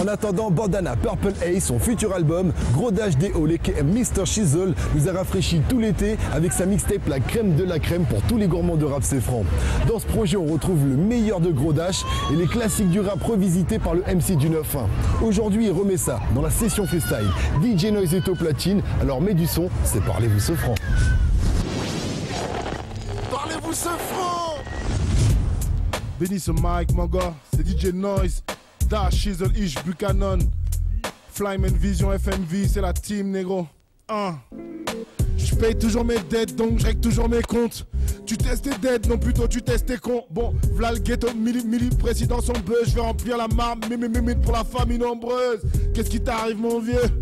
En attendant, Bandana Purple Ace, son futur album, Gros Dash D.O. Mr. Shizzle, nous a rafraîchi tout l'été avec sa mixtape La crème de la crème pour tous les gourmands de rap c'est franc. Dans ce projet, on retrouve le meilleur de Gros Dash et les classiques du rap revisités par le MC du 9-1. Aujourd'hui, il remet ça dans la session freestyle. DJ Noise est au platine, alors mets du son, c'est Parlez-vous ce franc. Parlez-vous ce franc Bénis ce mic, mon gars, c'est DJ Noise, Dash, Shizzle, Ish, Buchanan, Flyman Vision, FMV, c'est la team, négro. Hein. Je paye toujours mes dettes, donc je règle toujours mes comptes. Tu testes tes dettes, non plutôt tu testes tes cons. Bon, v'là ghetto, mili, mili, président son buzz. Je vais remplir la marme, mimi, mimi, pour la famille nombreuse. Qu'est-ce qui t'arrive, mon vieux?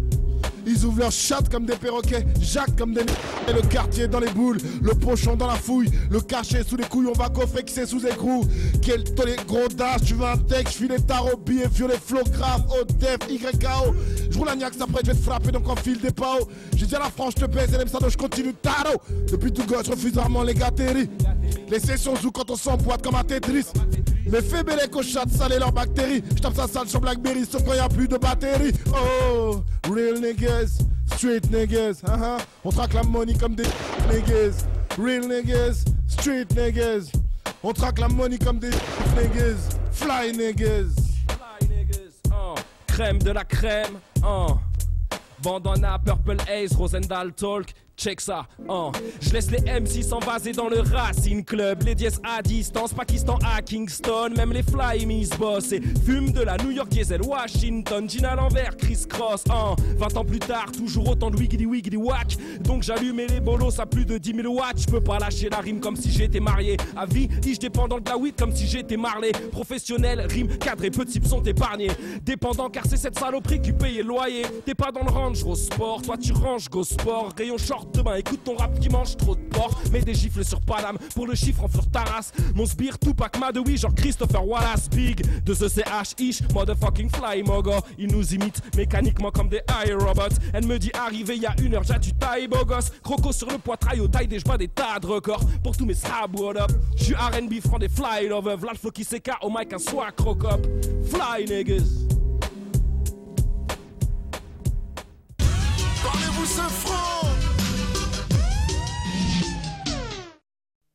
Ils ouvrent leurs chattes comme des perroquets, Jacques comme des et le quartier dans les boules, le pochon dans la fouille, le cachet sous les couilles, on va coffrer que c'est sous écrou. Quel les gros dash, tu veux un texte, je des tarots, billets, violet, flow, grave, def, YKO. Je roule un Niax après, je vais te frapper, donc enfile des pao. J'ai dit à la France, je te baise, même ça, donc je continue taro. Depuis tout gosse, je refuse rarement les gâteries. Les sessions zou quand on s'emboîte comme un Tetris. Mais fais les cochattes, saler leurs bactéries. Je tape ça sale sur Blackberry, sauf quand y a plus de batterie. Oh, real niggas, street niggas. hein, hein. On traque la money comme des niggas. Real niggas, street niggas. On traque la money comme des niggas. Fly niggas. Fly niggas, hein. Crème de la crème, hein. Bandana, Purple Haze, Rosendal Talk, check ça, hein. Je laisse les MC s'envaser dans le Racine Club, les dièses à distance, Pakistan à Kingston, même les Fly Miss Boss et fume de la New York Diesel, Washington, Gina à l'envers, Chris Cross, hein. 20 ans plus tard, toujours autant de wiggity wiggity wack, donc j'allumais les bolos à plus de 10 000 watts, je peux pas lâcher la rime comme si j'étais marié, à vie, je dépendant de la weed comme si j'étais Marley, professionnel, rime cadré, peu de types sont épargnés, dépendant car c'est cette saloperie qui paye le loyer, t'es pas dans le range, gros sport, toi tu ranges, go sport, rayon short demain, écoute ton rap qui mange trop de porc, mets des gifles sur Paname, pour le chiffre en fleur ta race, mon sbire Tupac Madoui, genre Christopher Wallace, big, de ce CH ish, motherfucking fly mogo, il nous imite mécaniquement comme des iRobots, elle me dit arrivé il y a une heure, j'ai du taille beau gosse, croco sur le poitrail au taille des joies des tas de records, pour tous mes what up, j'suis R&B franc des fly lover, v'là le flow qui s'écarte au mic un soir crocop, fly niggas.